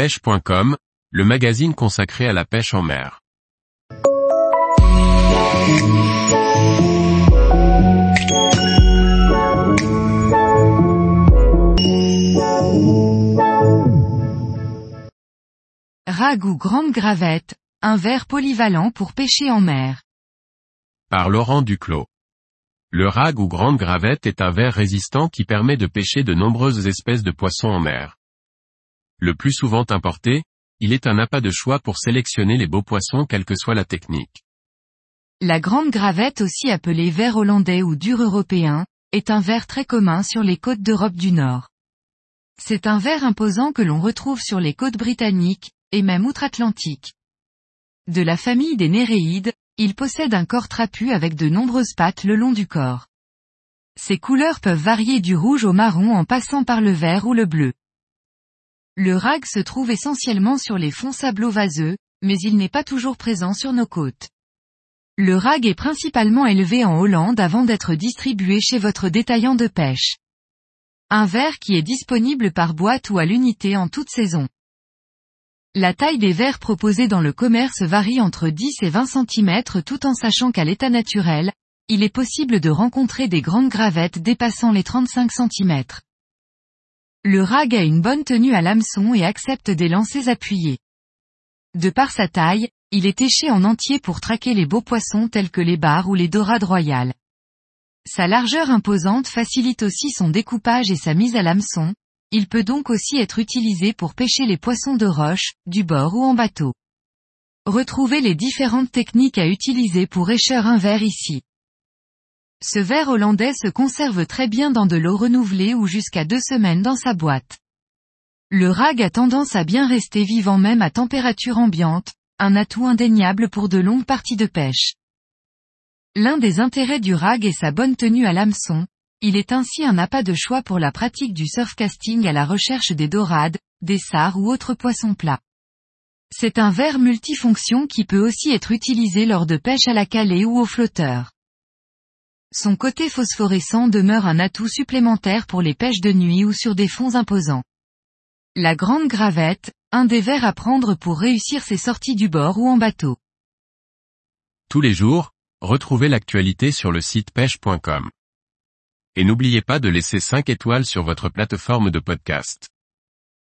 pêche.com, le magazine consacré à la pêche en mer. Rag ou grande gravette, un verre polyvalent pour pêcher en mer. Par Laurent Duclos. Le rag ou grande gravette est un verre résistant qui permet de pêcher de nombreuses espèces de poissons en mer. Le plus souvent importé, il est un appât de choix pour sélectionner les beaux poissons quelle que soit la technique. La grande gravette aussi appelée verre hollandais ou dur européen, est un verre très commun sur les côtes d'Europe du Nord. C'est un verre imposant que l'on retrouve sur les côtes britanniques, et même outre-Atlantique. De la famille des Néréides, il possède un corps trapu avec de nombreuses pattes le long du corps. Ses couleurs peuvent varier du rouge au marron en passant par le vert ou le bleu. Le rag se trouve essentiellement sur les fonds sablo-vaseux, mais il n'est pas toujours présent sur nos côtes. Le rag est principalement élevé en Hollande avant d'être distribué chez votre détaillant de pêche. Un verre qui est disponible par boîte ou à l'unité en toute saison. La taille des verres proposés dans le commerce varie entre 10 et 20 cm tout en sachant qu'à l'état naturel, il est possible de rencontrer des grandes gravettes dépassant les 35 cm. Le rag a une bonne tenue à l'hameçon et accepte des lancers appuyés. De par sa taille, il est éché en entier pour traquer les beaux poissons tels que les barres ou les dorades royales. Sa largeur imposante facilite aussi son découpage et sa mise à l'hameçon, il peut donc aussi être utilisé pour pêcher les poissons de roche, du bord ou en bateau. Retrouvez les différentes techniques à utiliser pour écheur un verre ici. Ce verre hollandais se conserve très bien dans de l'eau renouvelée ou jusqu'à deux semaines dans sa boîte. Le rag a tendance à bien rester vivant même à température ambiante, un atout indéniable pour de longues parties de pêche. L'un des intérêts du rag est sa bonne tenue à l'hameçon, il est ainsi un appât de choix pour la pratique du surfcasting à la recherche des dorades, des sars ou autres poissons plats. C'est un verre multifonction qui peut aussi être utilisé lors de pêche à la calée ou au flotteur. Son côté phosphorescent demeure un atout supplémentaire pour les pêches de nuit ou sur des fonds imposants. La grande gravette, un des verres à prendre pour réussir ses sorties du bord ou en bateau. Tous les jours, retrouvez l'actualité sur le site pêche.com. Et n'oubliez pas de laisser 5 étoiles sur votre plateforme de podcast.